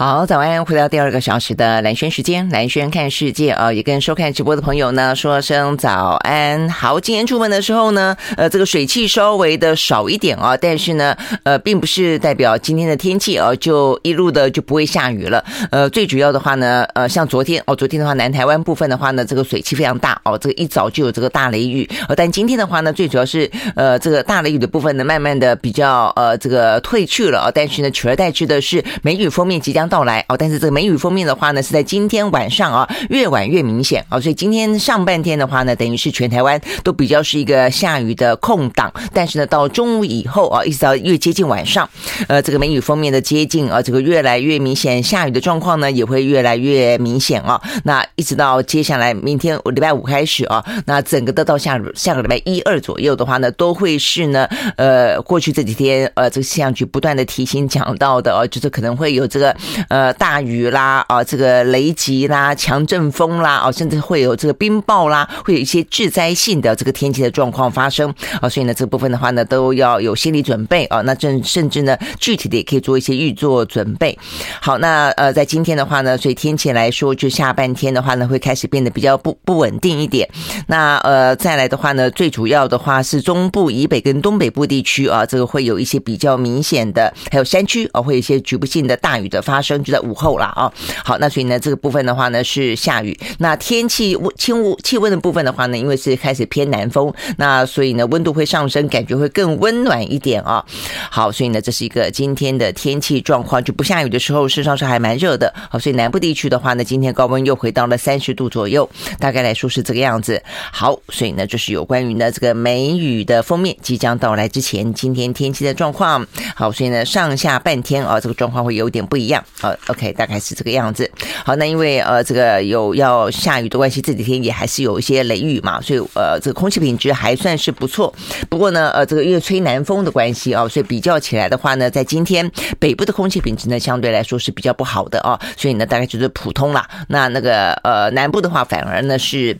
好，早安，回到第二个小时的蓝轩时间，蓝轩看世界啊，也跟收看直播的朋友呢说声早安。好，今天出门的时候呢，呃，这个水汽稍微的少一点啊，但是呢，呃，并不是代表今天的天气啊就一路的就不会下雨了。呃，最主要的话呢，呃，像昨天哦，昨天的话，南台湾部分的话呢，这个水汽非常大哦，这个一早就有这个大雷雨。呃，但今天的话呢，最主要是呃，这个大雷雨的部分呢，慢慢的比较呃，这个退去了啊，但是呢，取而代之的是梅雨锋面即将到来哦，但是这个梅雨锋面的话呢，是在今天晚上啊，越晚越明显啊，所以今天上半天的话呢，等于是全台湾都比较是一个下雨的空档，但是呢，到中午以后啊，一直到越接近晚上，呃，这个梅雨锋面的接近啊，这个越来越明显，下雨的状况呢也会越来越明显啊。那一直到接下来明天礼拜五开始啊，那整个的到下下个礼拜一二左右的话呢，都会是呢，呃，过去这几天呃，这个气象局不断的提醒讲到的啊，就是可能会有这个呃。大雨啦，啊，这个雷击啦，强阵风啦，啊，甚至会有这个冰雹啦，会有一些致灾性的这个天气的状况发生啊，所以呢，这部分的话呢，都要有心理准备啊。那甚甚至呢，具体的也可以做一些预做准备。好，那呃，在今天的话呢，所以天气来说，就下半天的话呢，会开始变得比较不不稳定一点。那呃，再来的话呢，最主要的话是中部以北跟东北部地区啊，这个会有一些比较明显的，还有山区啊，会有一些局部性的大雨的发生，就在。午后了啊，好，那所以呢，这个部分的话呢是下雨。那天气温、气温、气温的部分的话呢，因为是开始偏南风，那所以呢温度会上升，感觉会更温暖一点啊。好，所以呢这是一个今天的天气状况，就不下雨的时候，事实上是还蛮热的。好，所以南部地区的话呢，今天高温又回到了三十度左右，大概来说是这个样子。好，所以呢就是有关于呢这个梅雨的封面即将到来之前，今天天气的状况。好，所以呢上下半天啊，这个状况会有点不一样呃。OK，大概是这个样子。好，那因为呃，这个有要下雨的关系，这几天也还是有一些雷雨嘛，所以呃，这个空气品质还算是不错。不过呢，呃，这个因为吹南风的关系啊，所以比较起来的话呢，在今天北部的空气品质呢，相对来说是比较不好的啊，所以呢，大概就是普通啦。那那个呃，南部的话，反而呢是。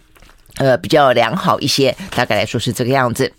呃，比较良好一些，大概来说是这个样子。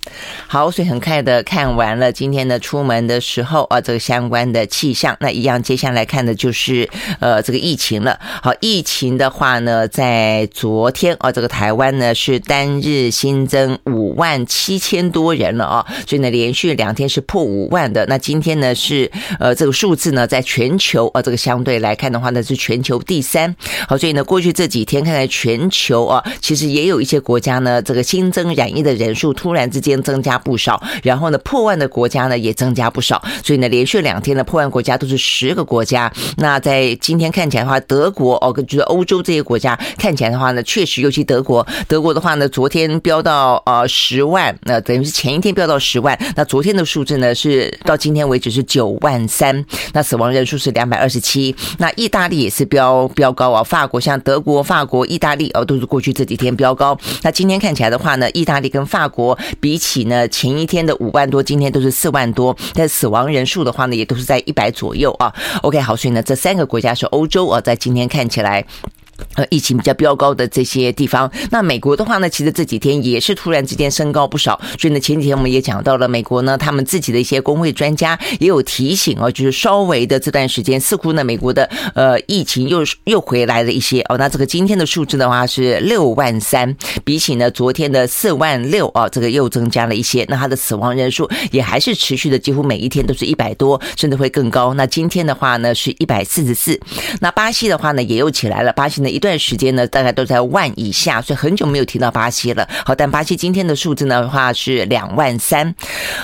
好，所以很快的看完了今天的出门的时候啊，这个相关的气象，那一样接下来看的就是呃这个疫情了。好，疫情的话呢，在昨天啊，这个台湾呢是单日新增五万七千多人了啊，所以呢连续两天是破五万的。那今天呢是呃这个数字呢，在全球啊这个相对来看的话呢是全球第三。好，所以呢过去这几天看来全球啊，其实也有一些。一些国家呢，这个新增染疫的人数突然之间增加不少，然后呢，破万的国家呢也增加不少，所以呢，连续两天的破万国家都是十个国家。那在今天看起来的话，德国哦，就是欧洲这些国家看起来的话呢，确实尤其德国，德国的话呢，昨天飙到呃十万，那等于是前一天飙到十万，那昨天的数字呢是到今天为止是九万三，那死亡人数是两百二十七。那意大利也是飙飙高啊，法国像德国、法国、意大利哦，都是过去这几天飙高。那今天看起来的话呢，意大利跟法国比起呢，前一天的五万多，今天都是四万多，但死亡人数的话呢，也都是在一百左右啊。OK，好，所以呢，这三个国家是欧洲啊，在今天看起来。呃，疫情比较飙高的这些地方，那美国的话呢，其实这几天也是突然之间升高不少。所以呢，前几天我们也讲到了，美国呢，他们自己的一些工会专家也有提醒哦，就是稍微的这段时间，似乎呢，美国的呃疫情又又回来了一些哦。那这个今天的数字的话是六万三，比起呢昨天的四万六啊，这个又增加了一些。那它的死亡人数也还是持续的，几乎每一天都是一百多，甚至会更高。那今天的话呢是一百四十四。那巴西的话呢也又起来了，巴西呢。一段时间呢，大概都在万以下，所以很久没有提到巴西了。好，但巴西今天的数字呢话是两万三。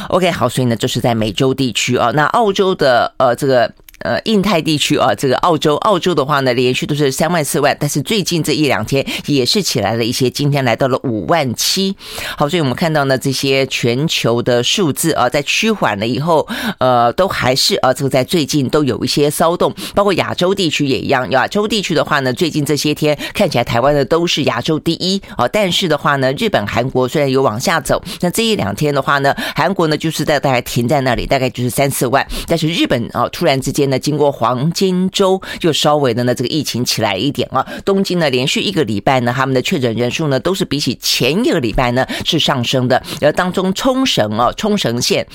OK，好，所以呢，这是在美洲地区啊，那澳洲的呃这个。呃，印太地区啊，这个澳洲，澳洲的话呢，连续都是三万四万，但是最近这一两天也是起来了一些，今天来到了五万七。好，所以我们看到呢，这些全球的数字啊，在趋缓了以后，呃，都还是啊，这个在最近都有一些骚动，包括亚洲地区也一样。亚洲地区的话呢，最近这些天看起来台湾的都是亚洲第一啊，但是的话呢，日本、韩国虽然有往下走，那这一两天的话呢，韩国呢就是在大概停在那里，大概就是三四万，但是日本啊，突然之间。那经过黄金周，就稍微的呢，这个疫情起来一点啊。东京呢，连续一个礼拜呢，他们的确诊人数呢，都是比起前一个礼拜呢是上升的。而当中冲绳啊，冲绳县。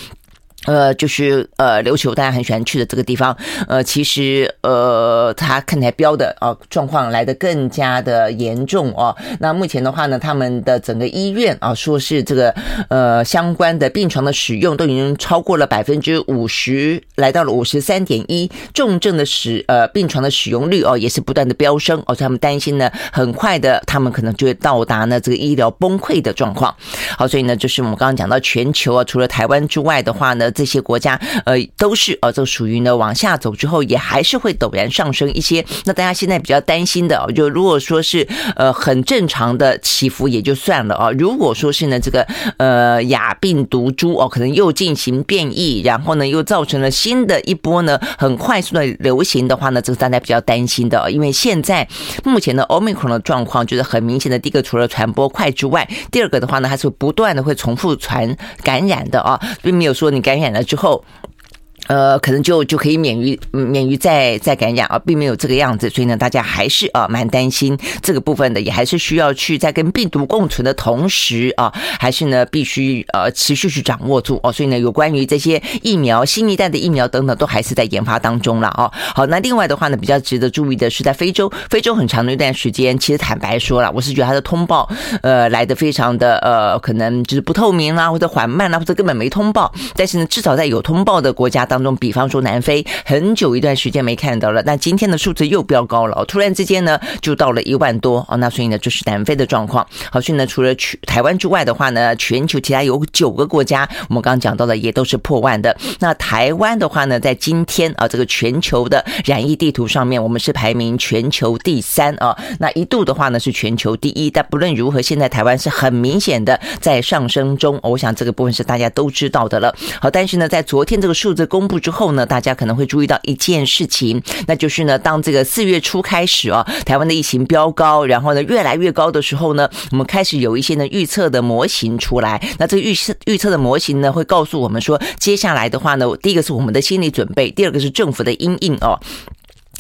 呃，就是呃，琉球大家很喜欢去的这个地方，呃，其实呃，它看起来标的啊状况来得更加的严重哦。那目前的话呢，他们的整个医院啊，说是这个呃相关的病床的使用都已经超过了百分之五十，来到了五十三点一，重症的使呃病床的使用率哦也是不断的飙升哦，所以他们担心呢，很快的他们可能就会到达呢这个医疗崩溃的状况。好，所以呢，就是我们刚刚讲到全球啊，除了台湾之外的话呢。这些国家，呃，都是呃，这属于呢往下走之后，也还是会陡然上升一些。那大家现在比较担心的，就如果说是呃很正常的起伏也就算了啊，如果说是呢这个呃亚病毒株哦，可能又进行变异，然后呢又造成了新的一波呢很快速的流行的话呢，这是大家比较担心的。因为现在目前的 Omicron 的状况就是很明显的，第一个除了传播快之外，第二个的话呢，它是不断的会重复传感染的啊，并没有说你感染。演了之后。呃，可能就就可以免于免于再再感染啊，并没有这个样子，所以呢，大家还是啊蛮担心这个部分的，也还是需要去在跟病毒共存的同时啊，还是呢必须呃持续去掌握住哦。所以呢，有关于这些疫苗、新一代的疫苗等等，都还是在研发当中了啊。好，那另外的话呢，比较值得注意的是，在非洲，非洲很长的一段时间，其实坦白说了，我是觉得它的通报呃来的非常的呃，可能就是不透明啦，或者缓慢啦，或者根本没通报。但是呢，至少在有通报的国家当中，比方说南非，很久一段时间没看到了，那今天的数字又飙高了，突然之间呢就到了一万多哦，那所以呢就是南非的状况。好，所以呢除了去台湾之外的话呢，全球其他有九个国家，我们刚刚讲到的也都是破万的。那台湾的话呢，在今天啊这个全球的染疫地图上面，我们是排名全球第三啊。那一度的话呢是全球第一，但不论如何，现在台湾是很明显的在上升中。我想这个部分是大家都知道的了。好，但是呢在昨天这个数字公公布之后。呢，大家可能会注意到一件事情，那就是呢，当这个四月初开始哦，台湾的疫情飙高，然后呢越来越高的时候呢，我们开始有一些呢预测的模型出来。那这个预测预测的模型呢，会告诉我们说，接下来的话呢，第一个是我们的心理准备，第二个是政府的阴影哦。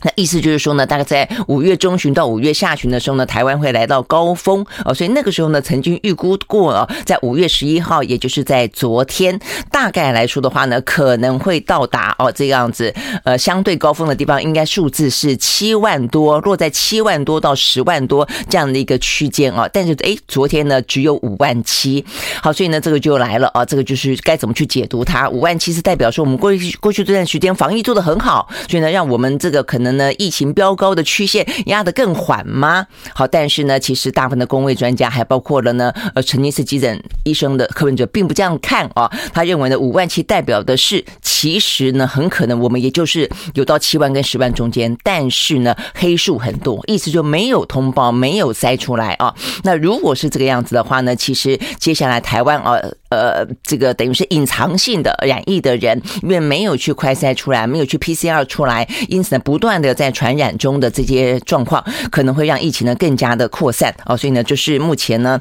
那意思就是说呢，大概在五月中旬到五月下旬的时候呢，台湾会来到高峰哦，所以那个时候呢，曾经预估过哦，在五月十一号，也就是在昨天，大概来说的话呢，可能会到达哦这样子，呃，相对高峰的地方，应该数字是七万多，落在七万多到十万多这样的一个区间啊。但是诶，昨天呢只有五万七，好，所以呢这个就来了啊，这个就是该怎么去解读它？五万七是代表说我们过去过去这段时间防疫做得很好，所以呢让我们这个可能。呢，疫情飙高的曲线压得更缓吗？好，但是呢，其实大部分的公卫专家，还包括了呢，呃，陈尼斯急诊医生的柯文哲，并不这样看啊。他认为呢，五万七代表的是，其实呢，很可能我们也就是有到七万跟十万中间，但是呢，黑数很多，意思就没有通报，没有筛出来啊。那如果是这个样子的话呢，其实接下来台湾啊，呃，呃这个等于是隐藏性的染疫的人，因为没有去快筛出来，没有去 PCR 出来，因此呢，不断。的在传染中的这些状况，可能会让疫情呢更加的扩散哦，所以呢，就是目前呢，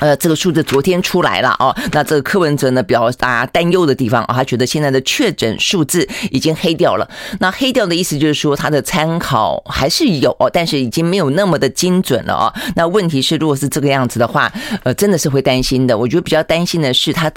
呃，这个数字昨天出来了哦，那这个柯文哲呢表达担忧的地方啊，他觉得现在的确诊数字已经黑掉了。那黑掉的意思就是说，他的参考还是有，但是已经没有那么的精准了哦。那问题是，如果是这个样子的话，呃，真的是会担心的。我觉得比较担心的是他。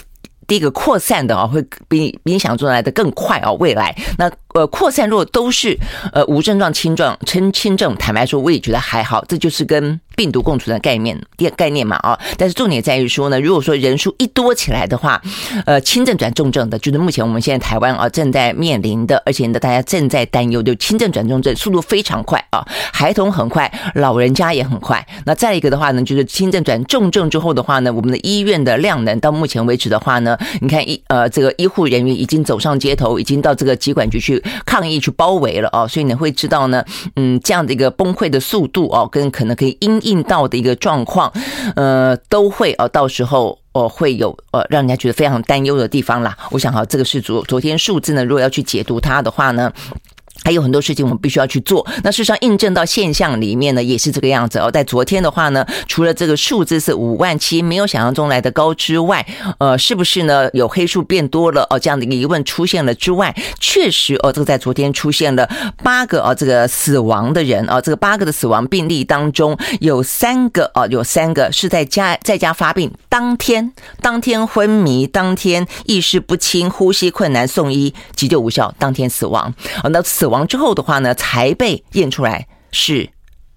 第一个扩散的啊，会比比你想做来的更快啊！未来那呃扩散若都是呃无症状、轻状、轻轻症，坦白说我也觉得还好，这就是跟。病毒共存的概念，概念嘛啊，但是重点在于说呢，如果说人数一多起来的话，呃，轻症转重症的，就是目前我们现在台湾啊正在面临的，而且呢大家正在担忧，就轻症转重症速度非常快啊，孩童很快，老人家也很快。那再一个的话呢，就是轻症转重症之后的话呢，我们的医院的量能到目前为止的话呢，你看医呃这个医护人员已经走上街头，已经到这个疾管局去抗议去包围了啊，所以你会知道呢，嗯，这样的一个崩溃的速度哦，跟可能可以因应到的一个状况，呃，都会呃，到时候哦，会有呃，让人家觉得非常担忧的地方啦。我想哈，这个是昨昨天数字呢，如果要去解读它的话呢。还有很多事情我们必须要去做。那事实上印证到现象里面呢，也是这个样子哦。在昨天的话呢，除了这个数字是五万七，没有想象中来的高之外，呃，是不是呢？有黑数变多了哦？这样的一个疑问出现了之外，确实哦，这个在昨天出现了八个哦，这个死亡的人哦，这个八个的死亡病例当中有三个哦，有三个是在家在家发病当天，当天昏迷，当天意识不清，呼吸困难，送医急救无效，当天死亡。哦，那死亡。之后的话呢，才被验出来是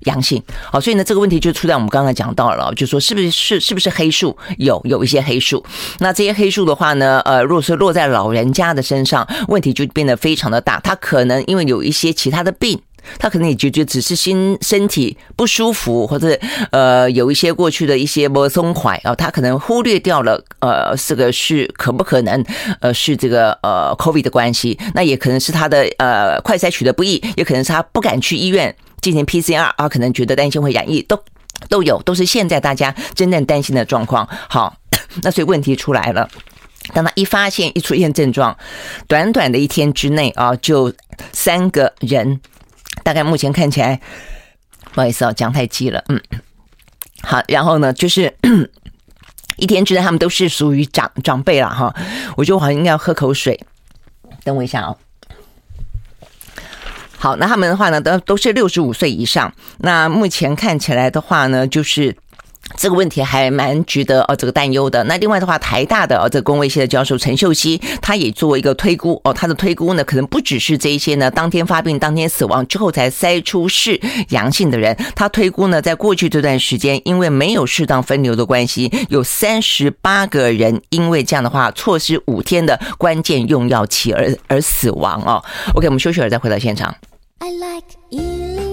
阳性。好，所以呢，这个问题就出在我们刚才讲到了，就说是不是是是不是黑数？有有一些黑数。那这些黑数的话呢，呃，如果是落在老人家的身上，问题就变得非常的大。他可能因为有一些其他的病。他可能也觉得只是心身体不舒服，或者呃有一些过去的一些不松快啊，他可能忽略掉了呃这个是可不可能呃是这个呃 COVID 的关系，那也可能是他的呃快筛取得不易，也可能是他不敢去医院进行 PCR 啊，可能觉得担心会染疫，都都有，都是现在大家真正担心的状况。好，那所以问题出来了，当他一发现一出现症状，短短的一天之内啊，就三个人。大概目前看起来，不好意思啊，讲太急了，嗯，好，然后呢，就是 一天之内他们都是属于长长辈了哈，我觉得我好像应该要喝口水，等我一下哦。好，那他们的话呢，都都是六十五岁以上，那目前看起来的话呢，就是。这个问题还蛮值得哦，这个担忧的。那另外的话，台大的哦，这个公卫系的教授陈秀熙，他也做一个推估哦，他的推估呢，可能不只是这一些呢，当天发病、当天死亡之后才筛出是阳性的人。他推估呢，在过去这段时间，因为没有适当分流的关系，有三十八个人因为这样的话，错失五天的关键用药期而而死亡哦。OK，我们休息会儿再回到现场。I like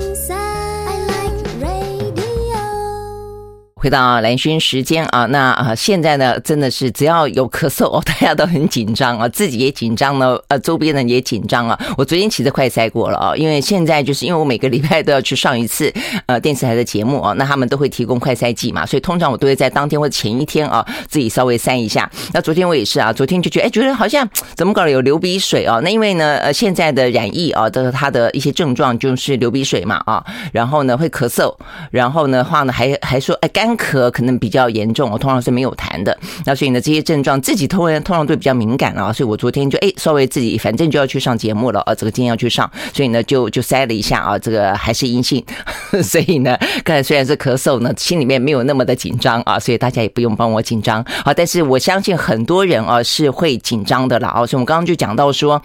回到兰萱时间啊，那啊现在呢，真的是只要有咳嗽哦，大家都很紧张啊，自己也紧张呢，呃，周边人也紧张啊。我昨天其实快筛过了啊，因为现在就是因为我每个礼拜都要去上一次呃电视台的节目啊，那他们都会提供快筛剂嘛，所以通常我都会在当天或者前一天啊自己稍微筛一下。那昨天我也是啊，昨天就觉得哎，觉得好像怎么搞的有流鼻水啊？那因为呢呃现在的染疫啊的它的一些症状就是流鼻水嘛啊，然后呢会咳嗽，然后呢话呢还还说哎干。咳可能比较严重，我通常是没有痰的。那所以呢，这些症状自己通常通常都比较敏感啊。所以我昨天就哎，稍微自己反正就要去上节目了啊，这个今天要去上，所以呢就就塞了一下啊，这个还是阴性。所以呢，刚才虽然是咳嗽呢，心里面没有那么的紧张啊，所以大家也不用帮我紧张啊。但是我相信很多人啊是会紧张的了啊。所以我们刚刚就讲到说。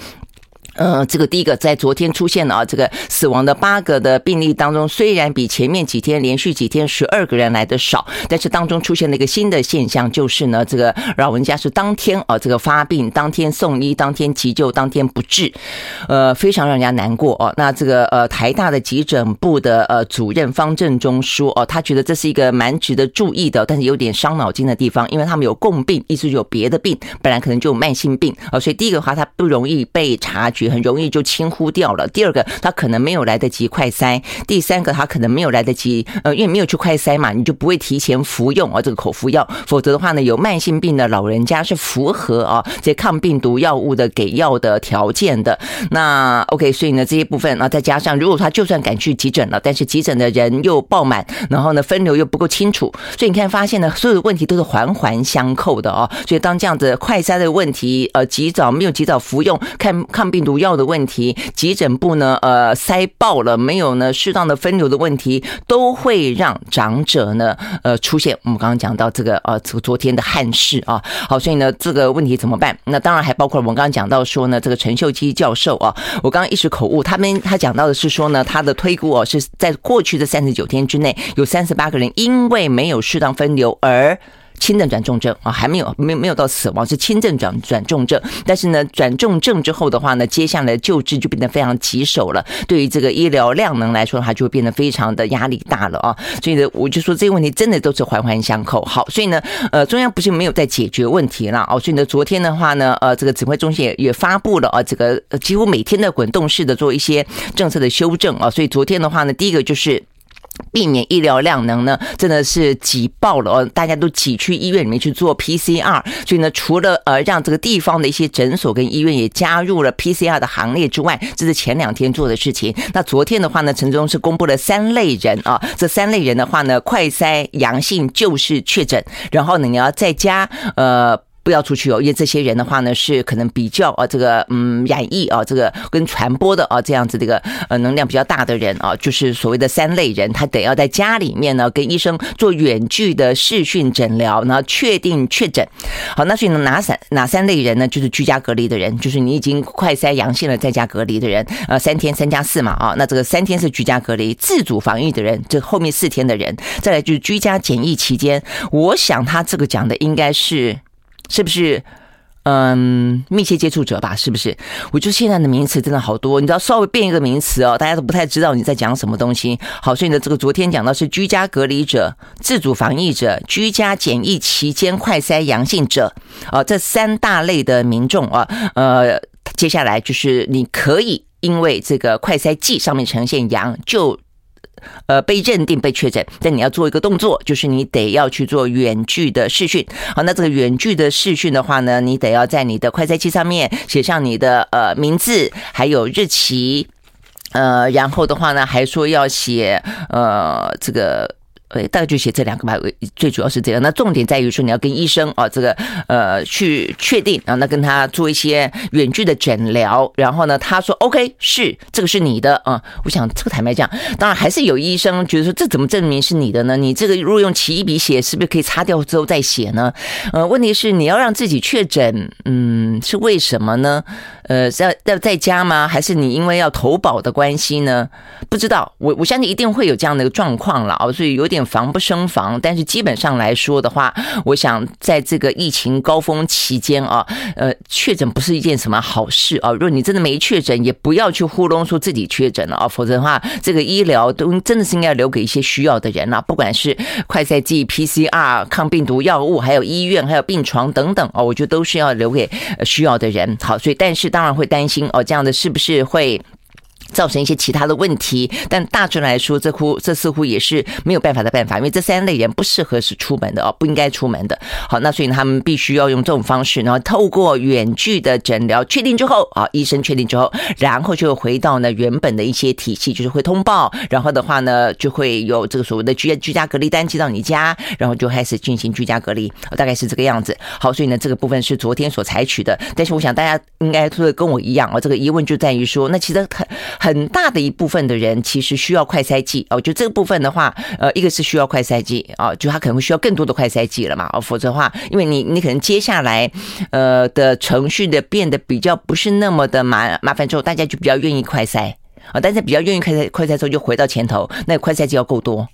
呃，这个第一个在昨天出现了啊，这个死亡的八个的病例当中，虽然比前面几天连续几天十二个人来的少，但是当中出现了一个新的现象，就是呢，这个老人家是当天啊，这个发病，当天送医，当天急救，当天不治，呃，非常让人家难过哦。那这个呃，台大的急诊部的呃主任方正中说哦，他觉得这是一个蛮值得注意的，但是有点伤脑筋的地方，因为他们有共病，意思有别的病，本来可能就有慢性病啊，所以第一个的话，他不容易被察觉。很容易就轻忽掉了。第二个，他可能没有来得及快筛；第三个，他可能没有来得及，呃，因为没有去快筛嘛，你就不会提前服用啊这个口服药。否则的话呢，有慢性病的老人家是符合啊这抗病毒药物的给药的条件的。那 OK，所以呢这些部分啊，再加上如果他就算赶去急诊了，但是急诊的人又爆满，然后呢分流又不够清楚，所以你看发现呢，所有的问题都是环环相扣的哦。所以当这样子快筛的问题，呃，及早没有及早服用看抗病毒。要的问题，急诊部呢，呃，塞爆了，没有呢适当的分流的问题，都会让长者呢，呃，出现我们刚刚讲到这个，呃，这个昨天的憾事啊。好，所以呢，这个问题怎么办？那当然还包括我们刚刚讲到说呢，这个陈秀基教授啊，我刚刚一时口误，他们他讲到的是说呢，他的推估哦，是在过去的三十九天之内，有三十八个人因为没有适当分流而。轻症转重症啊，还没有没有没有到死亡，是轻症转转重症。但是呢，转重症之后的话呢，接下来救治就变得非常棘手了。对于这个医疗量能来说的话，就会变得非常的压力大了啊。所以呢，我就说这个问题真的都是环环相扣。好，所以呢，呃，中央不是没有在解决问题了哦。所以呢，昨天的话呢，呃，这个指挥中心也也发布了啊，这个几乎每天的滚动式的做一些政策的修正啊。所以昨天的话呢，第一个就是。避免医疗量能呢，真的是挤爆了哦，大家都挤去医院里面去做 PCR，所以呢，除了呃让这个地方的一些诊所跟医院也加入了 PCR 的行列之外，这是前两天做的事情。那昨天的话呢，陈忠是公布了三类人啊，这三类人的话呢，快筛阳性就是确诊，然后呢，你要再加呃。不要出去哦，因为这些人的话呢，是可能比较啊，这个嗯染疫啊，这个跟传播的啊这样子这个呃能量比较大的人啊，就是所谓的三类人，他得要在家里面呢跟医生做远距的视讯诊疗，然后确定确诊。好，那所以呢哪三哪三类人呢？就是居家隔离的人，就是你已经快筛阳性了在家隔离的人，呃三天三加四嘛啊，那这个三天是居家隔离自主防疫的人，这后面四天的人，再来就是居家检疫期间，我想他这个讲的应该是。是不是？嗯，密切接触者吧，是不是？我觉得现在的名词真的好多，你知道稍微变一个名词哦，大家都不太知道你在讲什么东西。好，所以呢，这个昨天讲到是居家隔离者、自主防疫者、居家检疫期间快筛阳性者啊，这三大类的民众啊，呃，接下来就是你可以因为这个快筛剂上面呈现阳就。呃，被认定被确诊，但你要做一个动作，就是你得要去做远距的视讯。好，那这个远距的视讯的话呢，你得要在你的快筛剂上面写上你的呃名字，还有日期，呃，然后的话呢，还说要写呃这个。呃，大概就写这两个吧，最主要是这样。那重点在于说，你要跟医生啊，这个呃去确定啊，那跟他做一些远距的诊疗。然后呢，他说 OK，是这个是你的啊。我想这个坦白讲，当然还是有医生觉得说，这怎么证明是你的呢？你这个如果用起一笔写，是不是可以擦掉之后再写呢？呃，问题是你要让自己确诊，嗯，是为什么呢？呃，在在在家吗？还是你因为要投保的关系呢？不知道，我我相信一定会有这样的一个状况了啊，所以有点防不胜防。但是基本上来说的话，我想在这个疫情高峰期间啊，呃，确诊不是一件什么好事啊。如果你真的没确诊，也不要去糊弄说自己确诊了啊，否则的话，这个医疗都真的是应该留给一些需要的人了，不管是快筛剂、PCR、抗病毒药物，还有医院、还有病床等等哦，我觉得都是要留给需要的人。好，所以但是当然会担心哦，这样的是不是会？造成一些其他的问题，但大致来说，这乎这似乎也是没有办法的办法，因为这三类人不适合是出门的哦，不应该出门的。好，那所以他们必须要用这种方式，然后透过远距的诊疗确定之后啊，医生确定之后，然后就回到呢原本的一些体系，就是会通报，然后的话呢就会有这个所谓的居居家隔离单寄到你家，然后就开始进行居家隔离，大概是这个样子。好，所以呢这个部分是昨天所采取的，但是我想大家应该都会跟我一样哦，这个疑问就在于说，那其实很。很大的一部分的人其实需要快筛剂哦，就这个部分的话，呃，一个是需要快筛剂啊，就他可能会需要更多的快筛剂了嘛，哦，否则的话，因为你你可能接下来呃的程序的变得比较不是那么的麻麻烦之后，大家就比较愿意快筛啊，大家比较愿意快筛快筛之后就回到前头，那快筛剂要够多。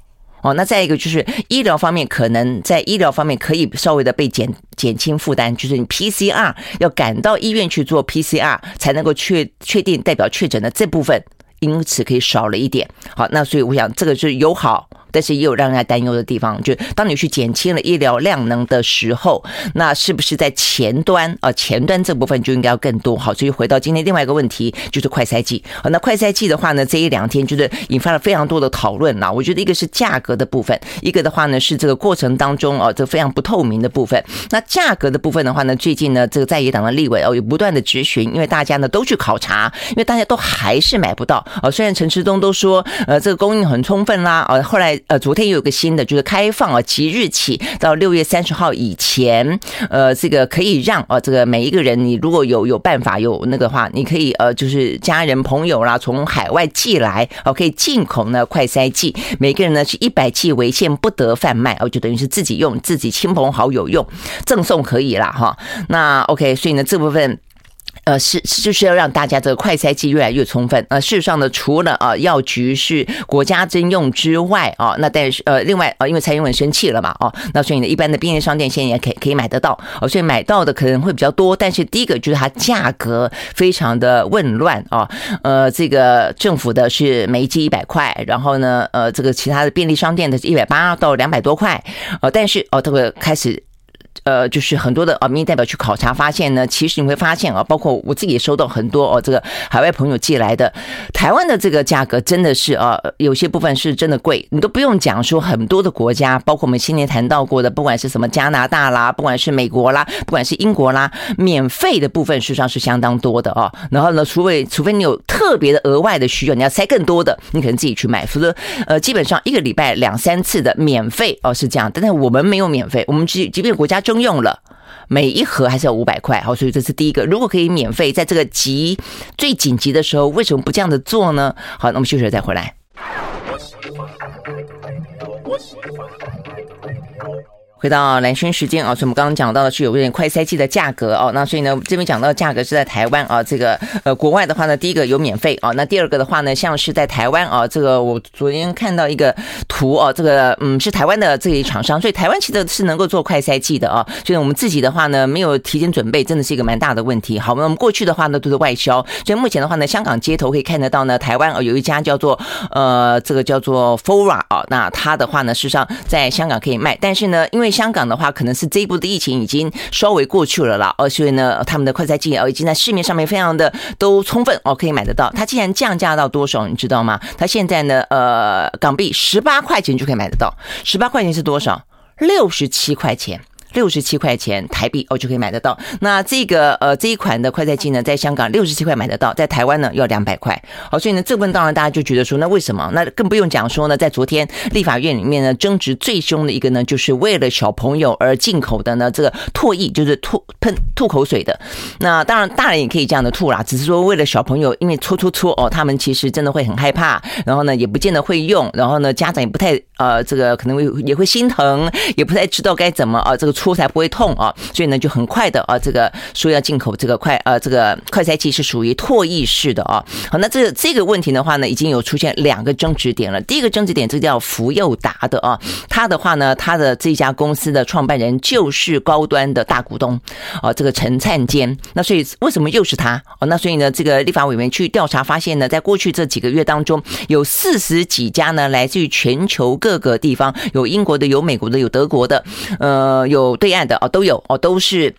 哦，那再一个就是医疗方面，可能在医疗方面可以稍微的被减减轻负担，就是你 PCR 要赶到医院去做 PCR 才能够确确定代表确诊的这部分，因此可以少了一点。好，那所以我想这个是友好。但是也有让人家担忧的地方，就当你去减轻了医疗量能的时候，那是不是在前端啊？前端这部分就应该要更多。好，所以回到今天另外一个问题，就是快筛剂。好，那快筛剂的话呢，这一两天就是引发了非常多的讨论啦。我觉得一个是价格的部分，一个的话呢是这个过程当中啊，这非常不透明的部分。那价格的部分的话呢，最近呢这个在野党的立委哦，也不断的质询，因为大家呢都去考察，因为大家都还是买不到啊。虽然陈时中都说呃这个供应很充分啦，啊后来。呃，昨天又有个新的，就是开放啊，即日起到六月三十号以前，呃，这个可以让啊，这个每一个人，你如果有有办法有那个话，你可以呃，就是家人朋友啦，从海外寄来，哦，可以进口呢快筛剂，每个人呢是一百剂为限，不得贩卖，哦，就等于是自己用，自己亲朋好友用，赠送可以啦哈。那 OK，所以呢这部分。呃，是就是要让大家这个快筛剂越来越充分。呃，事实上呢，除了啊药局是国家征用之外啊，那但是呃，另外啊，因为蔡英文生气了嘛，哦，那所以呢，一般的便利商店现在也可以可以买得到，哦，所以买到的可能会比较多。但是第一个就是它价格非常的混乱啊，呃，这个政府的是每一剂一百块，然后呢，呃，这个其他的便利商店的是一百八到两百多块，呃，但是哦，这个开始。呃，就是很多的啊民意代表去考察发现呢，其实你会发现啊，包括我自己也收到很多哦，这个海外朋友寄来的台湾的这个价格真的是啊，有些部分是真的贵，你都不用讲说很多的国家，包括我们今年谈到过的，不管是什么加拿大啦，不管是美国啦，不管是英国啦，免费的部分实际上是相当多的哦。然后呢，除非除非你有特别的额外的需要，你要塞更多的，你可能自己去买。否则呃，基本上一个礼拜两三次的免费哦是这样，但是我们没有免费，我们即即便国家征用了，每一盒还是要五百块。好，所以这是第一个。如果可以免费，在这个急最紧急的时候，为什么不这样子做呢？好，那我们休息再回来。回到蓝轩时间啊，所以我们刚刚讲到的是有点快筛剂的价格哦，那所以呢，这边讲到价格是在台湾啊，这个呃国外的话呢，第一个有免费啊，那第二个的话呢，像是在台湾啊，这个我昨天看到一个图哦，这个嗯是台湾的这一厂商，所以台湾其实是能够做快筛剂的啊，所以我们自己的话呢，没有提前准备，真的是一个蛮大的问题。好，那我们过去的话呢都是外销，所以目前的话呢，香港街头可以看得到呢，台湾啊有一家叫做呃这个叫做 Fora 啊，那它的话呢，事实上在香港可以卖，但是呢，因为香港的话，可能是这一波的疫情已经稍微过去了啦，哦所以呢，他们的快筛剂哦已经在市面上面非常的都充分哦可以买得到。它竟然降价到多少，你知道吗？它现在呢，呃，港币十八块钱就可以买得到，十八块钱是多少？六十七块钱。六十七块钱台币哦就可以买得到。那这个呃这一款的快筛剂呢，在香港六十七块买得到，在台湾呢要两百块。好，所以呢这部分当然大家就觉得说，那为什么？那更不用讲说呢，在昨天立法院里面呢争执最凶的一个呢，就是为了小朋友而进口的呢这个唾液，就是吐喷吐口水的。那当然大人也可以这样的吐啦，只是说为了小朋友，因为搓搓搓哦，他们其实真的会很害怕，然后呢也不见得会用，然后呢家长也不太呃这个可能会也会心疼，也不太知道该怎么啊这个。搓才不会痛啊，所以呢就很快的啊，这个说要进口这个快呃这个快筛剂是属于唾液式的啊。好，那这这个问题的话呢，已经有出现两个争执点了。第一个争执点，这叫福佑达的啊，他的话呢，他的这家公司的创办人就是高端的大股东啊，这个陈灿坚。那所以为什么又是他？哦，那所以呢，这个立法委员去调查发现呢，在过去这几个月当中，有四十几家呢，来自于全球各个地方，有英国的，有美国的，有德国的，呃，有。对岸的哦都有哦，都是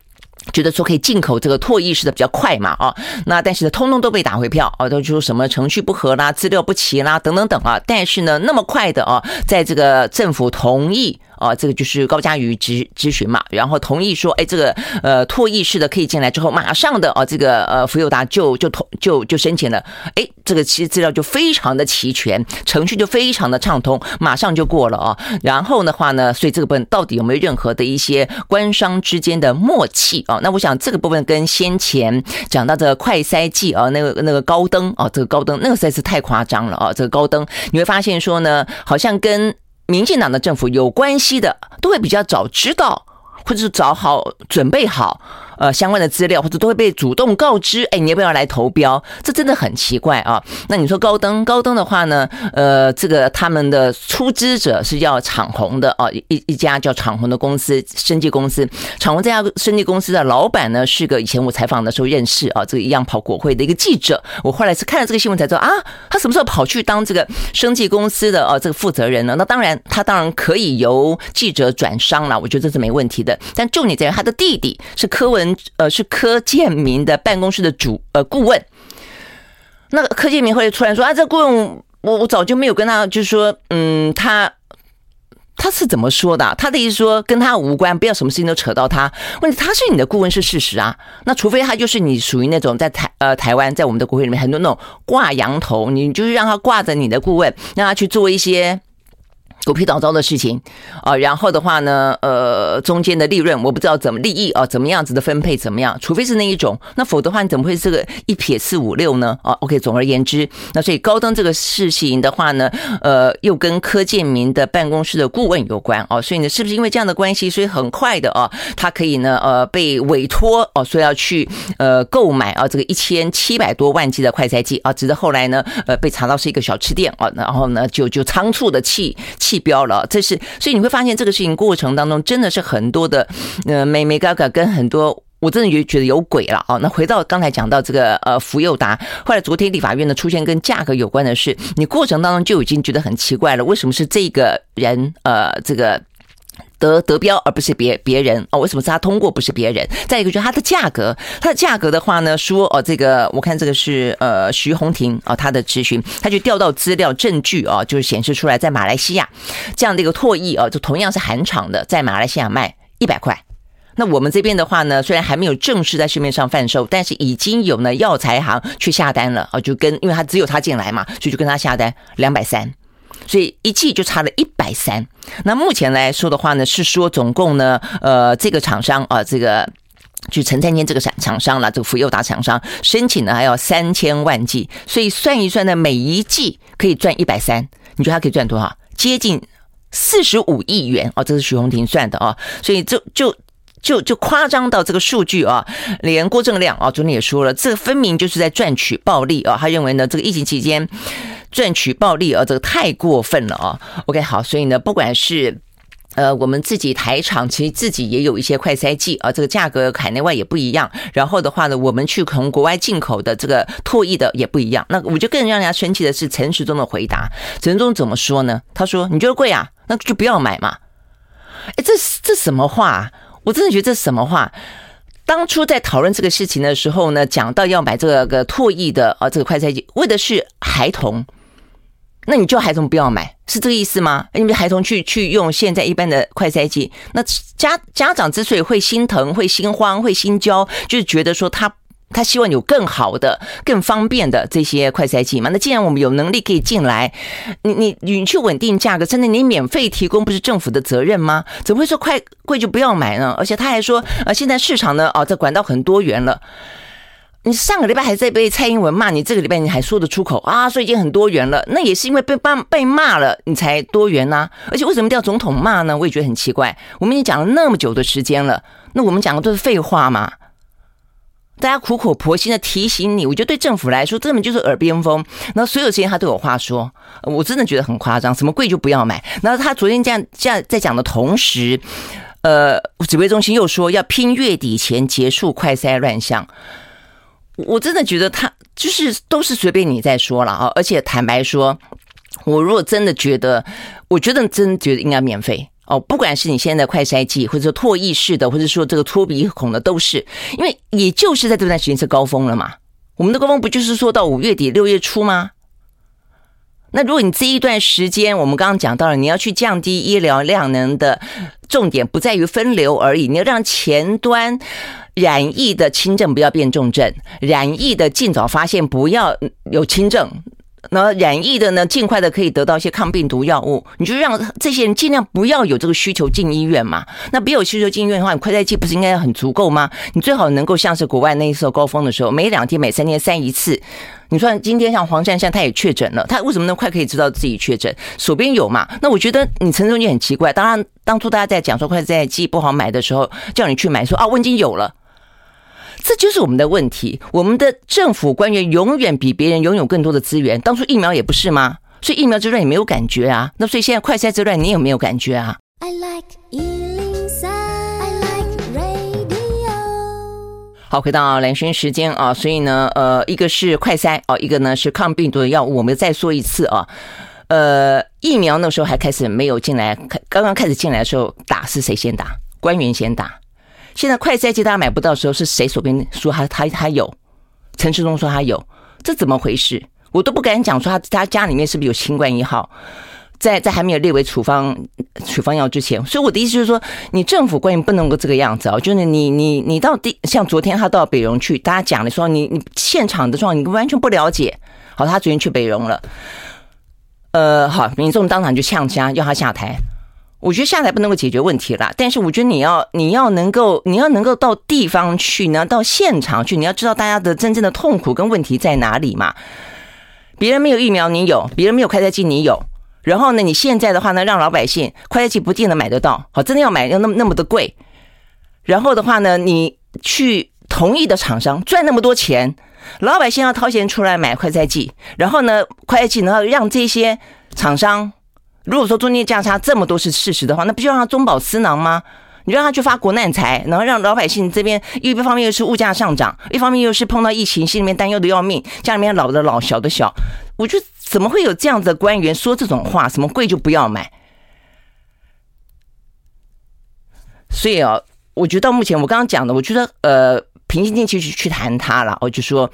觉得说可以进口这个唾液式的比较快嘛啊，那但是呢，通通都被打回票啊，都说什么程序不合啦、资料不齐啦等等等啊。但是呢，那么快的啊，在这个政府同意。啊，这个就是高嘉瑜咨咨询嘛，然后同意说，哎，这个呃唾液式的可以进来之后，马上的啊，这个呃福友达就就同就就申请了，哎，这个其实资料就非常的齐全，程序就非常的畅通，马上就过了啊。然后的话呢，所以这个部分到底有没有任何的一些官商之间的默契啊？那我想这个部分跟先前讲到的快筛剂啊，那个那个高登啊，这个高登那个实在是太夸张了啊，这个高登你会发现说呢，好像跟民进党的政府有关系的，都会比较早知道，或者是早好准备好。呃，相关的资料或者都会被主动告知，哎，你要不要来投标？这真的很奇怪啊。那你说高登，高登的话呢，呃，这个他们的出资者是叫长鸿的啊，一一家叫长鸿的公司，生技公司。长鸿这家生技公司的老板呢，是个以前我采访的时候认识啊，这个一样跑国会的一个记者。我后来是看了这个新闻才知道啊，他什么时候跑去当这个生技公司的啊这个负责人呢？那当然，他当然可以由记者转商了，我觉得这是没问题的。但就你在于他的弟弟是柯文。呃，是柯建明的办公室的主呃顾问，那个柯建明会突然说啊，这顾问我我早就没有跟他，就是说，嗯，他他是怎么说的？他的意思说跟他无关，不要什么事情都扯到他。问题他是你的顾问是事实啊，那除非他就是你属于那种在台呃台湾在我们的国会里面很多那种挂羊头，你就是让他挂着你的顾问，让他去做一些。狗屁倒灶的事情啊，然后的话呢，呃，中间的利润我不知道怎么利益啊，怎么样子的分配怎么样？除非是那一种，那否则的话，你怎么会是个一撇四五六呢？啊，OK，总而言之，那所以高登这个事情的话呢，呃，又跟柯建铭的办公室的顾问有关啊，所以呢，是不是因为这样的关系，所以很快的啊，他可以呢，呃，被委托哦，说要去呃购买啊这个一千七百多万剂的快筛剂啊，直到后来呢，呃，被查到是一个小吃店啊，然后呢，就就仓促的弃弃。地标了，这是所以你会发现这个事情过程当中真的是很多的呃美美嘎嘎跟很多我真的觉觉得有鬼了啊！那回到刚才讲到这个呃福佑达，后来昨天立法院呢出现跟价格有关的事，你过程当中就已经觉得很奇怪了，为什么是这个人呃这个？得得标，而不是别别人哦。为什么是他通过，不是别人？再一个就是它的价格，它的价格的话呢，说哦，这个我看这个是呃徐宏庭啊，他的咨询，他就调到资料证据啊，就是显示出来，在马来西亚这样的一个唾液啊，就同样是韩厂的，在马来西亚卖一百块。那我们这边的话呢，虽然还没有正式在市面上贩售，但是已经有呢药材行去下单了啊，就跟因为他只有他进来嘛，所以就跟他下单两百三。所以一季就差了一百三。那目前来说的话呢，是说总共呢，呃，这个厂商啊，这个就陈灿坚这个厂厂商了，这个福佑达厂商申请呢还要三千万剂，所以算一算呢，每一剂可以赚一百三。你觉得他可以赚多少？接近四十五亿元哦，这是徐宏庭算的啊。所以就就就就夸张到这个数据啊，连郭正亮啊昨天也说了，这分明就是在赚取暴利啊。他认为呢，这个疫情期间。赚取暴利啊，这个太过分了啊！OK，好，所以呢，不管是呃我们自己台厂，其实自己也有一些快筛剂啊，这个价格海内外也不一样。然后的话呢，我们去从国外进口的这个唾液的也不一样。那我就更让人家生气的是陈时中的回答。陈时中怎么说呢？他说：“你觉得贵啊？那就不要买嘛。”哎，这这什么话？我真的觉得这什么话？当初在讨论这个事情的时候呢，讲到要买这个个唾液的啊，这个快筛剂，为的是孩童。那你就孩童不要买，是这个意思吗？因为孩童去去用现在一般的快筛剂，那家家长之所以会心疼、会心慌、会心焦，就是觉得说他他希望有更好的、更方便的这些快筛剂嘛。那既然我们有能力可以进来，你你你去稳定价格，真的你免费提供不是政府的责任吗？怎么会说快贵就不要买呢？而且他还说啊，现在市场呢，哦，这管道很多元了。你上个礼拜还在被蔡英文骂，你这个礼拜你还说得出口啊？所以已经很多元了。那也是因为被骂被骂了，你才多元呐。而且为什么叫总统骂呢？我也觉得很奇怪。我们已经讲了那么久的时间了，那我们讲的都是废话吗？大家苦口婆心的提醒你，我觉得对政府来说根本就是耳边风。然后所有时间他都有话说，我真的觉得很夸张。什么贵就不要买。然后他昨天这样这样在讲的同时，呃，指挥中心又说要拼月底前结束快筛乱象。我真的觉得他就是都是随便你在说了啊！而且坦白说，我如果真的觉得，我觉得真觉得应该免费哦，不管是你现在快筛剂，或者说唾液式的，或者说这个脱鼻孔的，都是因为也就是在这段时间是高峰了嘛。我们的高峰不就是说到五月底六月初吗？那如果你这一段时间，我们刚刚讲到了，你要去降低医疗量能的重点不在于分流而已，你要让前端。染疫的轻症不要变重症，染疫的尽早发现，不要有轻症。然后染疫的呢，尽快的可以得到一些抗病毒药物。你就让这些人尽量不要有这个需求进医院嘛。那没有需求进医院的话，你快筛剂不是应该很足够吗？你最好能够像是国外那一次高峰的时候，每两天、每三天筛一次。你说今天像黄珊珊，他也确诊了，他为什么那么快可以知道自己确诊？手边有嘛？那我觉得你陈时中也很奇怪。当然，当初大家在讲说快筛剂不好买的时候，叫你去买，说啊，我已经有了。这就是我们的问题。我们的政府官员永远比别人拥有更多的资源。当初疫苗也不是吗？所以疫苗之乱也没有感觉啊。那所以现在快筛之乱，你有没有感觉啊？I like 103, I like radio。好，回到蓝轩时间啊，所以呢，呃，一个是快筛哦，一个呢是抗病毒的药物。我们再说一次啊，呃，疫苗那时候还开始没有进来，刚刚开始进来的时候打是谁先打？官员先打。现在快筛剂大家买不到的时候，是谁手边说他他他有？陈时中说他有，这怎么回事？我都不敢讲说他他家里面是不是有清冠一号，在在还没有列为处方处方药之前。所以我的意思就是说，你政府官员不能够这个样子啊！就是你你你到底像昨天他到北荣去，大家讲的说你你现场的状况你完全不了解。好，他昨天去北荣了，呃，好，民众当场就呛家要他下台。我觉得下台不能够解决问题了，但是我觉得你要你要能够你要能够到地方去，你要到现场去，你要知道大家的真正的痛苦跟问题在哪里嘛。别人没有疫苗，你有；别人没有快筛剂，你有。然后呢，你现在的话呢，让老百姓快筛剂不见得买得到，好，真的要买要那么那么的贵。然后的话呢，你去同意的厂商赚那么多钱，老百姓要掏钱出来买快筛剂，然后呢，快筛剂呢让这些厂商。如果说中间价差这么多是事实的话，那不就让他中饱私囊吗？你让他去发国难财，然后让老百姓这边一方面又是物价上涨，一方面又是碰到疫情，心里面担忧的要命，家里面老的老，小的小，我就怎么会有这样子的官员说这种话？什么贵就不要买？所以啊，我觉得到目前我刚刚讲的，我觉得呃，平心静气去去谈他了。我就说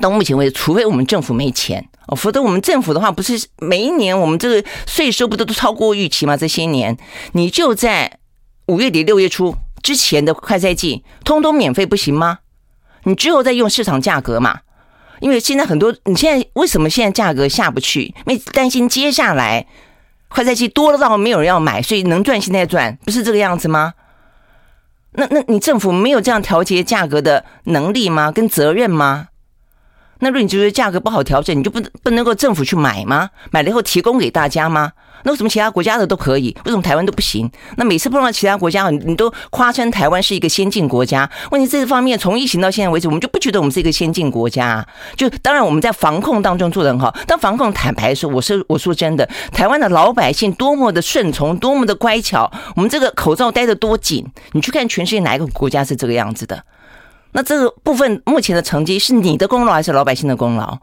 到目前为止，除非我们政府没钱哦，否则我们政府的话，不是每一年我们这个税收不都都超过预期吗？这些年你就在五月底六月初之前的快赛季，通通免费不行吗？你之后再用市场价格嘛？因为现在很多，你现在为什么现在价格下不去？因为担心接下来快赛季多了到没有人要买，所以能赚现在赚，不是这个样子吗？那那你政府没有这样调节价格的能力吗？跟责任吗？那如果你觉得价格不好调整，你就不不能够政府去买吗？买了以后提供给大家吗？那为什么其他国家的都可以，为什么台湾都不行？那每次碰到其他国家，你你都夸称台湾是一个先进国家。问题这方面从疫情到现在为止，我们就不觉得我们是一个先进国家啊。就当然我们在防控当中做得很好，当防控坦白说，我是我说真的，台湾的老百姓多么的顺从，多么的乖巧，我们这个口罩戴得多紧，你去看全世界哪一个国家是这个样子的？那这个部分目前的成绩是你的功劳还是老百姓的功劳？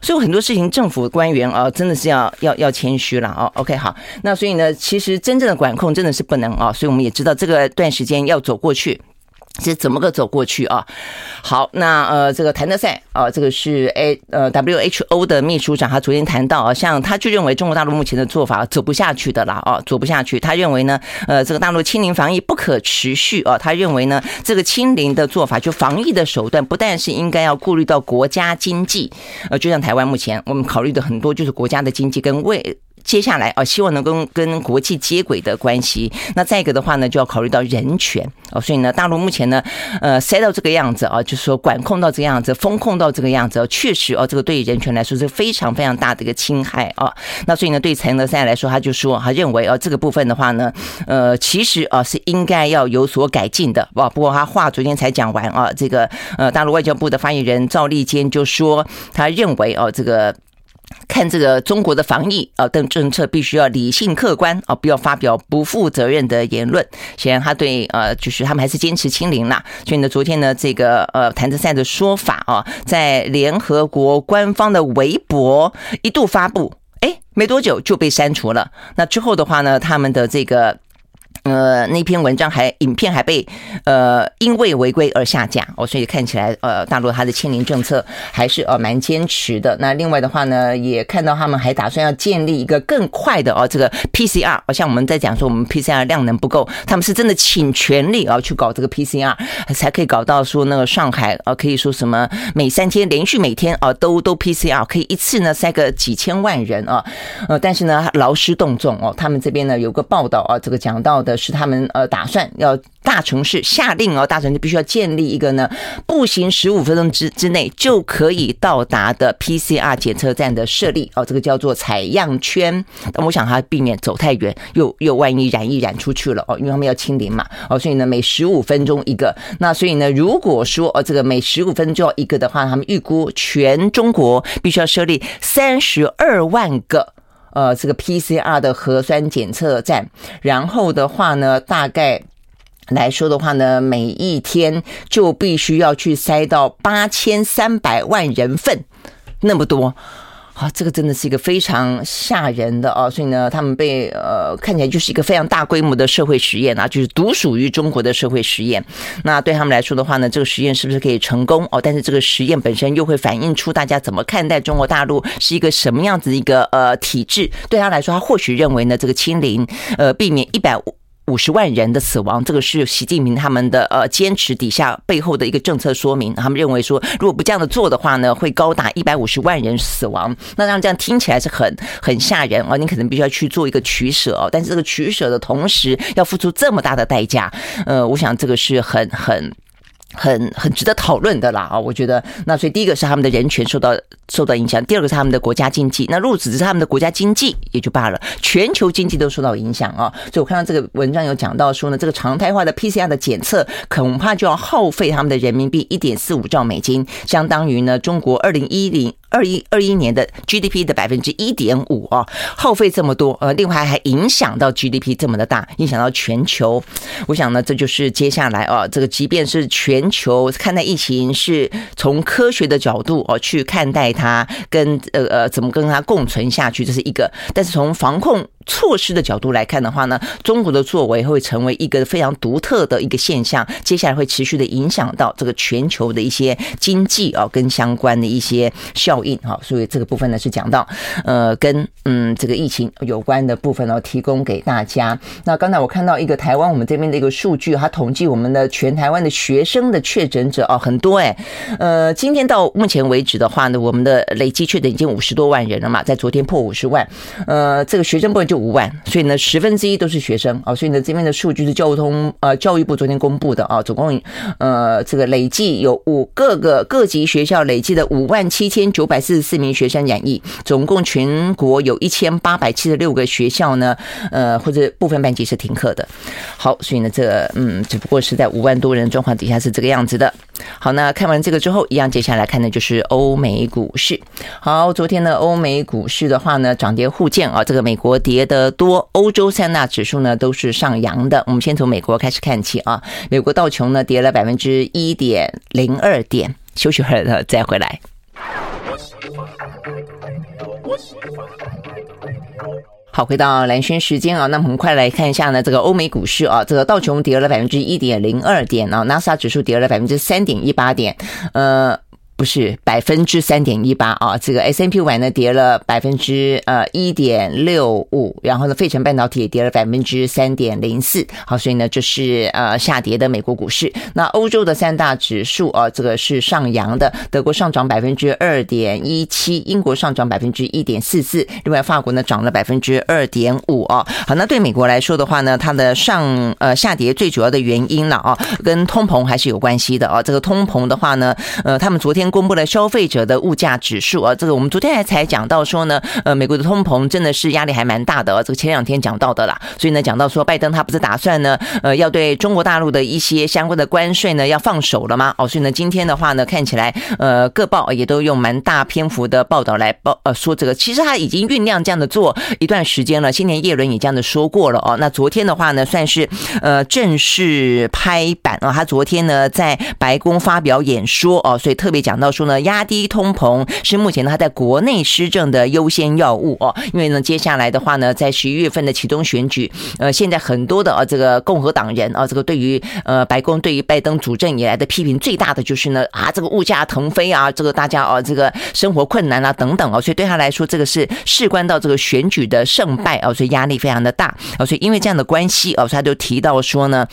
所以很多事情政府官员啊，真的是要要要谦虚了哦。OK，好，那所以呢，其实真正的管控真的是不能啊，所以我们也知道这个段时间要走过去。是怎么个走过去啊？好，那呃，这个谭德塞啊，这个是 A 呃 WHO 的秘书长，他昨天谈到啊，像他就认为中国大陆目前的做法走不下去的啦啊，走不下去。他认为呢，呃，这个大陆清零防疫不可持续啊。他认为呢，这个清零的做法就防疫的手段，不但是应该要顾虑到国家经济，呃，就像台湾目前我们考虑的很多就是国家的经济跟未。接下来啊，希望能够跟国际接轨的关系。那再一个的话呢，就要考虑到人权哦。所以呢，大陆目前呢，呃，塞到这个样子啊，就是说管控到这个样子，封控到这个样子，确实哦，这个对于人权来说是非常非常大的一个侵害啊。那所以呢，对陈德塞来说，他就说他认为啊，这个部分的话呢，呃，其实啊是应该要有所改进的。哇，不过他话昨天才讲完啊，这个呃，大陆外交部的发言人赵立坚就说，他认为哦，这个。看这个中国的防疫啊等政策，必须要理性客观啊，不要发表不负责任的言论。显然他对呃，就是他们还是坚持清零啦。所以呢，昨天呢，这个呃谭德赛的说法啊，在联合国官方的微博一度发布，哎，没多久就被删除了。那之后的话呢，他们的这个。呃，那篇文章还影片还被呃因为违规而下架哦，所以看起来呃大陆它的清零政策还是呃蛮坚持的。那另外的话呢，也看到他们还打算要建立一个更快的哦这个 PCR，好像我们在讲说我们 PCR 量能不够，他们是真的倾全力啊去搞这个 PCR，才可以搞到说那个上海啊可以说什么每三天连续每天啊都都 PCR，可以一次呢塞个几千万人啊，呃但是呢劳师动众哦，他们这边呢有个报道啊，这个讲到的。是他们呃打算要大城市下令哦，大城市必须要建立一个呢步行十五分钟之之内就可以到达的 PCR 检测站的设立哦，这个叫做采样圈。但我想他避免走太远，又又万一染一染出去了哦，因为他们要清零嘛哦，所以呢每十五分钟一个。那所以呢，如果说哦这个每十五分钟一个的话，他们预估全中国必须要设立三十二万个。呃，这个 PCR 的核酸检测站，然后的话呢，大概来说的话呢，每一天就必须要去塞到八千三百万人份，那么多。啊，这个真的是一个非常吓人的啊！所以呢，他们被呃看起来就是一个非常大规模的社会实验啊，就是独属于中国的社会实验。那对他们来说的话呢，这个实验是不是可以成功哦？但是这个实验本身又会反映出大家怎么看待中国大陆是一个什么样子的一个呃体制？对他来说，他或许认为呢，这个清零呃避免一百五。十万人的死亡，这个是习近平他们的呃坚持底下背后的一个政策说明。他们认为说，如果不这样的做的话呢，会高达一百五十万人死亡。那让这样听起来是很很吓人啊！你可能必须要去做一个取舍哦，但是这个取舍的同时要付出这么大的代价，呃，我想这个是很很。很很值得讨论的啦啊，我觉得那所以第一个是他们的人权受到受到影响，第二个是他们的国家经济。那如果只是他们的国家经济也就罢了，全球经济都受到影响啊。所以我看到这个文章有讲到说呢，这个常态化的 PCR 的检测恐怕就要耗费他们的人民币一点四五兆美金，相当于呢中国二零一零。二一二一年的 GDP 的百分之一点五啊，耗费这么多，呃，另外还影响到 GDP 这么的大，影响到全球。我想呢，这就是接下来啊，这个即便是全球看待疫情是从科学的角度哦去看待它，跟呃呃怎么跟它共存下去，这是一个。但是从防控措施的角度来看的话呢，中国的作为会成为一个非常独特的一个现象，接下来会持续的影响到这个全球的一些经济啊跟相关的一些效应哈，所以这个部分呢是讲到呃跟嗯这个疫情有关的部分呢提供给大家。那刚才我看到一个台湾我们这边的一个数据，它统计我们的全台湾的学生的确诊者哦很多哎，呃今天到目前为止的话呢，我们的累计确诊已经五十多万人了嘛，在昨天破五十万，呃这个学生部分就五万，所以呢十分之一都是学生啊，所以呢这边的数据是交通呃教育部昨天公布的啊，总共呃这个累计有五各个各级学校累计的五万七千九百四十四名学生染疫，总共全国有一千八百七十六个学校呢，呃或者部分班级是停课的。好，所以呢这个嗯只不过是在五万多人状况底下是这个样子的。好，那看完这个之后，一样接下来看的就是欧美股市。好，昨天的欧美股市的话呢，涨跌互见啊，这个美国跌得多，欧洲三大指数呢都是上扬的。我们先从美国开始看起啊，美国道琼呢跌了百分之一点零二点，休息会儿再回来。好，回到蓝轩时间啊，那我们快来看一下呢，这个欧美股市啊，这个道琼跌了百分之一点零二点啊，纳斯达指数跌了百分之三点一八点，呃。不是百分之三点一八啊，这个 S&P 五百呢跌了百分之呃一点六五，然后呢，费城半导体也跌了百分之三点零四。好，所以呢，这是呃下跌的美国股市。那欧洲的三大指数啊，这个是上扬的，德国上涨百分之二点一七，英国上涨百分之一点四四，另外法国呢涨了百分之二点五啊。好，那对美国来说的话呢，它的上呃下跌最主要的原因呢啊，跟通膨还是有关系的啊。这个通膨的话呢，呃，他们昨天。公布了消费者的物价指数啊，这个我们昨天还才讲到说呢，呃，美国的通膨真的是压力还蛮大的，这个前两天讲到的啦，所以呢，讲到说拜登他不是打算呢，呃，要对中国大陆的一些相关的关税呢要放手了吗？哦，所以呢，今天的话呢，看起来呃，各报也都用蛮大篇幅的报道来报呃说这个，其实他已经酝酿这样的做一段时间了，今年叶伦也这样的说过了哦。那昨天的话呢，算是呃正式拍板啊，他昨天呢在白宫发表演说哦，所以特别讲。讲到说呢，压低通膨是目前他在国内施政的优先要务哦。因为呢，接下来的话呢，在十一月份的启动选举，呃，现在很多的啊，这个共和党人啊，这个对于呃白宫对于拜登主政以来的批评最大的就是呢啊，这个物价腾飞啊，这个大家啊，这个生活困难啊等等啊，所以对他来说，这个是事关到这个选举的胜败啊，所以压力非常的大啊，所以因为这样的关系啊，所以他就提到说呢。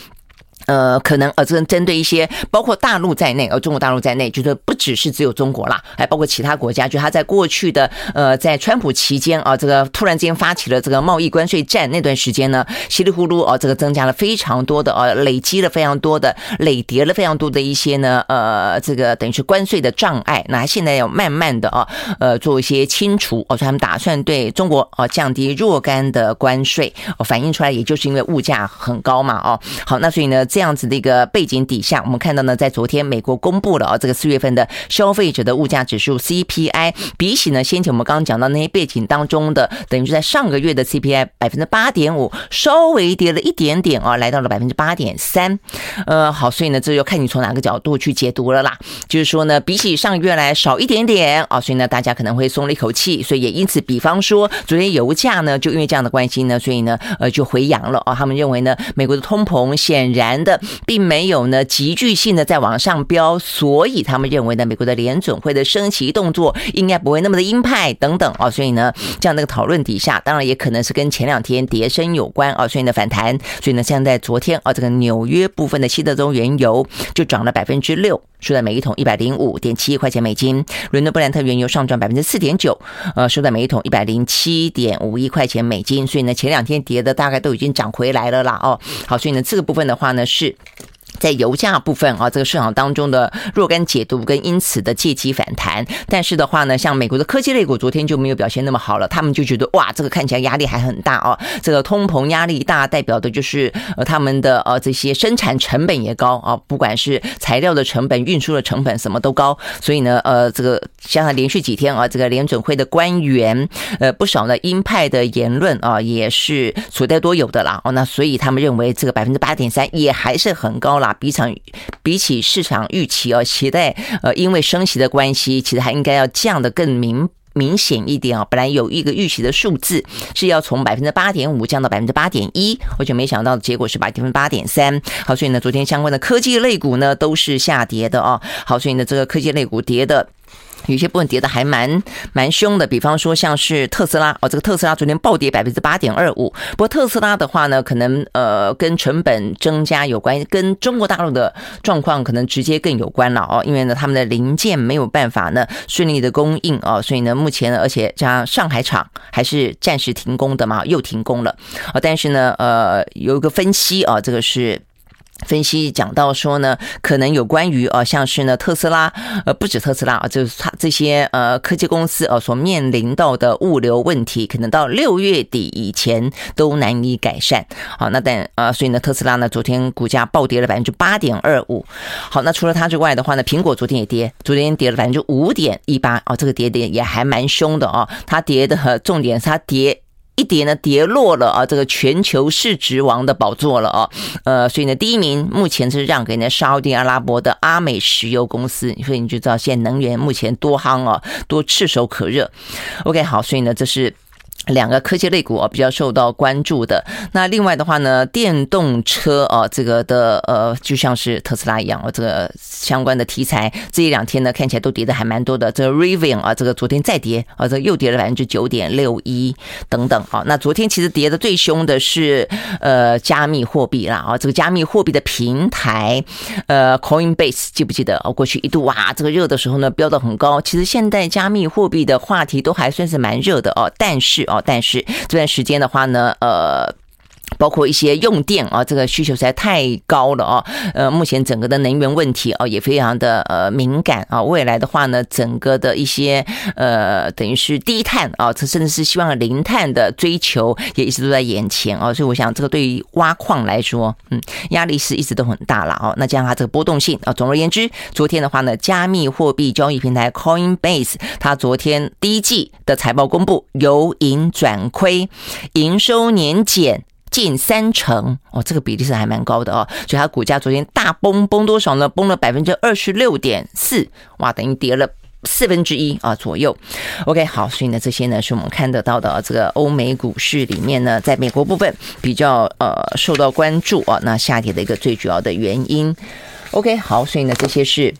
呃，可能呃，针针对一些包括大陆在内，呃，中国大陆在内，就是不只是只有中国啦，还包括其他国家。就他在过去的呃，在川普期间啊，这个突然间发起了这个贸易关税战那段时间呢，稀里糊涂啊，这个增加了非常多的呃，累积了非常多的累叠了非常多的一些呢，呃，这个等于是关税的障碍。那现在要慢慢的啊，呃，做一些清除。哦，他们打算对中国啊降低若干的关税。哦，反映出来也就是因为物价很高嘛。哦，好，那所以呢。这样子的一个背景底下，我们看到呢，在昨天美国公布了啊，这个四月份的消费者的物价指数 CPI，比起呢先前我们刚刚讲到那些背景当中的，等于是在上个月的 CPI 百分之八点五，稍微跌了一点点啊，来到了百分之八点三。呃，好，所以呢，这就看你从哪个角度去解读了啦。就是说呢，比起上个月来少一点点啊，所以呢，大家可能会松了一口气。所以也因此，比方说昨天油价呢，就因为这样的关系呢，所以呢，呃，就回扬了啊。他们认为呢，美国的通膨显然。的并没有呢，急剧性的在往上飙，所以他们认为呢，美国的联准会的升息动作应该不会那么的鹰派等等哦，所以呢，这样的一个讨论底下，当然也可能是跟前两天跌升有关哦，所以呢反弹，所以呢，像在昨天哦，这个纽约部分的西德州原油就涨了百分之六，收在每一桶一百零五点七一块钱美金，伦敦布兰特原油上涨百分之四点九，呃，收在每一桶一百零七点五一块钱美金，所以呢，前两天跌的大概都已经涨回来了啦哦，好，所以呢，这个部分的话呢。是。在油价部分啊，这个市场当中的若干解读跟因此的借机反弹，但是的话呢，像美国的科技类股昨天就没有表现那么好了，他们就觉得哇，这个看起来压力还很大哦，这个通膨压力大，代表的就是呃他们的呃这些生产成本也高啊，不管是材料的成本、运输的成本什么都高，所以呢呃这个像连续几天啊，这个联准会的官员呃不少呢鹰派的言论啊也是所带多有的啦哦，那所以他们认为这个百分之八点三也还是很高了。啊，比场比起市场预期啊期待，呃，因为升息的关系，其实还应该要降的更明。明显一点啊。本来有一个预期的数字是要从百分之八点五降到百分之八点一，我就没想到结果是百分之八点三。好，所以呢，昨天相关的科技类股呢都是下跌的啊。好，所以呢，这个科技类股跌的。有些部分跌的还蛮蛮凶的，比方说像是特斯拉哦，这个特斯拉昨天暴跌百分之八点二五。不过特斯拉的话呢，可能呃跟成本增加有关，跟中国大陆的状况可能直接更有关了哦，因为呢他们的零件没有办法呢顺利的供应哦，所以呢目前呢，而且加上海厂还是暂时停工的嘛，又停工了啊。但是呢呃有一个分析啊，这个是。分析讲到说呢，可能有关于呃，像是呢特斯拉，呃，不止特斯拉啊，就是它这些呃科技公司呃所面临到的物流问题，可能到六月底以前都难以改善。好，那但呃，所以呢，特斯拉呢昨天股价暴跌了百分之八点二五。好，那除了它之外的话呢，苹果昨天也跌，昨天跌了百分之五点一八。哦，这个跌跌也还蛮凶的哦，它跌的重点是它跌。一跌呢，跌落了啊，这个全球市值王的宝座了啊，呃，所以呢，第一名目前是让给呢沙特阿拉伯的阿美石油公司，所以你就知道现在能源目前多夯啊，多炙手可热。OK，好，所以呢，这是。两个科技类股啊，比较受到关注的。那另外的话呢，电动车啊，这个的呃，就像是特斯拉一样啊，这个相关的题材这一两天呢，看起来都跌的还蛮多的。这个 Rivian 啊，这个昨天再跌啊，这又跌了百分之九点六一等等啊。那昨天其实跌的最凶的是呃加密货币啦啊，这个加密货币的平台呃 Coinbase 记不记得啊？过去一度哇，这个热的时候呢，飙得很高。其实现在加密货币的话题都还算是蛮热的哦，但是但是这段时间的话呢，呃。包括一些用电啊，这个需求实在太高了啊，呃，目前整个的能源问题啊也非常的呃敏感啊，未来的话呢，整个的一些呃等于是低碳啊，这甚至是希望零碳的追求也一直都在眼前啊，所以我想这个对于挖矿来说，嗯，压力是一直都很大了哦。那加上它这个波动性啊，总而言之，昨天的话呢，加密货币交易平台 Coinbase 它昨天第一季的财报公布，由盈转亏，营收年减。近三成哦，这个比例是还蛮高的哦，所以它股价昨天大崩，崩多少呢？崩了百分之二十六点四，哇，等于跌了四分之一啊左右。OK，好，所以呢，这些呢是我们看得到的这个欧美股市里面呢，在美国部分比较呃受到关注啊，那下跌的一个最主要的原因。OK，好，所以呢，这些是。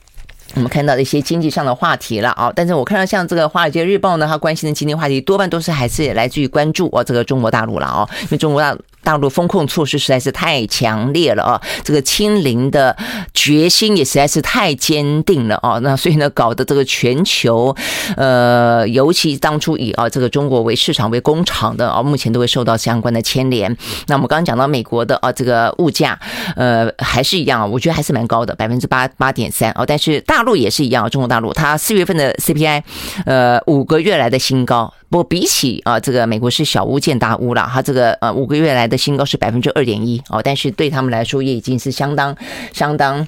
我们看到的一些经济上的话题了啊，但是我看到像这个《华尔街日报》呢，它关心的经济话题多半都是还是来自于关注哦这个中国大陆了啊，因为中国大。大陆风控措施实在是太强烈了啊！这个清零的决心也实在是太坚定了啊！那所以呢，搞得这个全球，呃，尤其当初以啊这个中国为市场为工厂的啊，目前都会受到相关的牵连。那我们刚刚讲到美国的啊，这个物价，呃，还是一样啊，我觉得还是蛮高的，百分之八八点三啊。但是大陆也是一样，中国大陆它四月份的 CPI，呃，五个月来的新高。不过比起啊，这个美国是小巫见大巫了，它这个呃五个月来的新高是百分之二点一哦，但是对他们来说也已经是相当相当。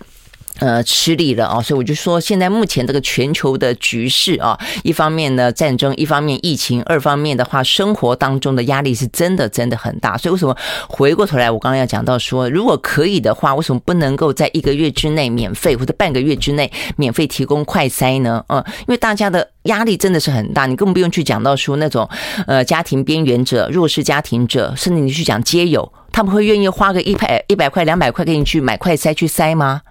呃，吃力了啊，所以我就说，现在目前这个全球的局势啊，一方面呢战争，一方面疫情，二方面的话，生活当中的压力是真的真的很大。所以为什么回过头来，我刚刚要讲到说，如果可以的话，为什么不能够在一个月之内免费，或者半个月之内免费提供快筛呢？嗯，因为大家的压力真的是很大，你根本不用去讲到说那种呃家庭边缘者、弱势家庭者，甚至你去讲街友，他们会愿意花个一百一百块、两百块给你去买快筛去筛吗？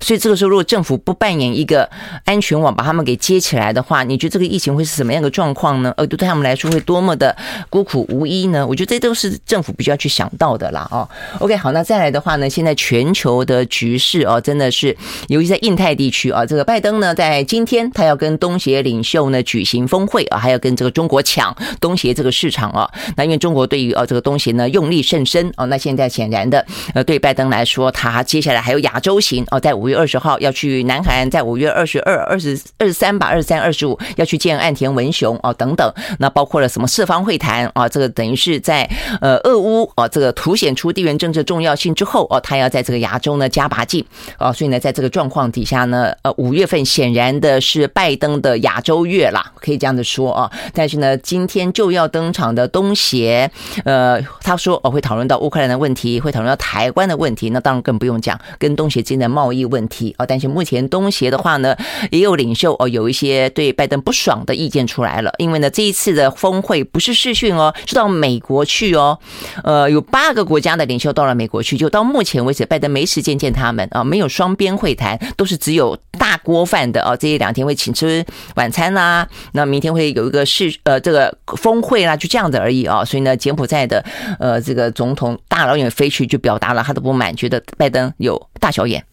所以这个时候，如果政府不扮演一个安全网，把他们给接起来的话，你觉得这个疫情会是什么样的状况呢？呃，对他们来说会多么的孤苦无依呢？我觉得这都是政府必须要去想到的啦。哦，OK，好，那再来的话呢，现在全球的局势哦，真的是，尤其在印太地区啊，这个拜登呢，在今天他要跟东协领袖呢举行峰会啊，还要跟这个中国抢东协这个市场啊。那因为中国对于呃这个东协呢用力甚深哦，那现在显然的呃对拜登来说，他接下来还有亚洲行哦，在五。月二十号要去南韩，在五月二十二、二十二十三吧，二十三、二十五要去见岸田文雄哦，等等。那包括了什么四方会谈啊？这个等于是在呃俄乌啊这个凸显出地缘政治重要性之后哦，他要在这个亚洲呢加把劲啊。所以呢，在这个状况底下呢，呃，五月份显然的是拜登的亚洲月啦，可以这样子说啊。但是呢，今天就要登场的东协，呃，他说哦会讨论到乌克兰的问题，会讨论到台湾的问题，那当然更不用讲跟东协之间的贸易问问题哦。但是目前东协的话呢，也有领袖哦，有一些对拜登不爽的意见出来了。因为呢，这一次的峰会不是视讯哦，是到美国去哦。呃，有八个国家的领袖到了美国去，就到目前为止，拜登没时间见他们啊，没有双边会谈，都是只有大锅饭的啊。这一两天会请吃晚餐啦，那明天会有一个视呃这个峰会啦，就这样子而已啊。所以呢，柬埔寨的呃这个总统大老远飞去，就表达了他的不满，觉得拜登有大小眼。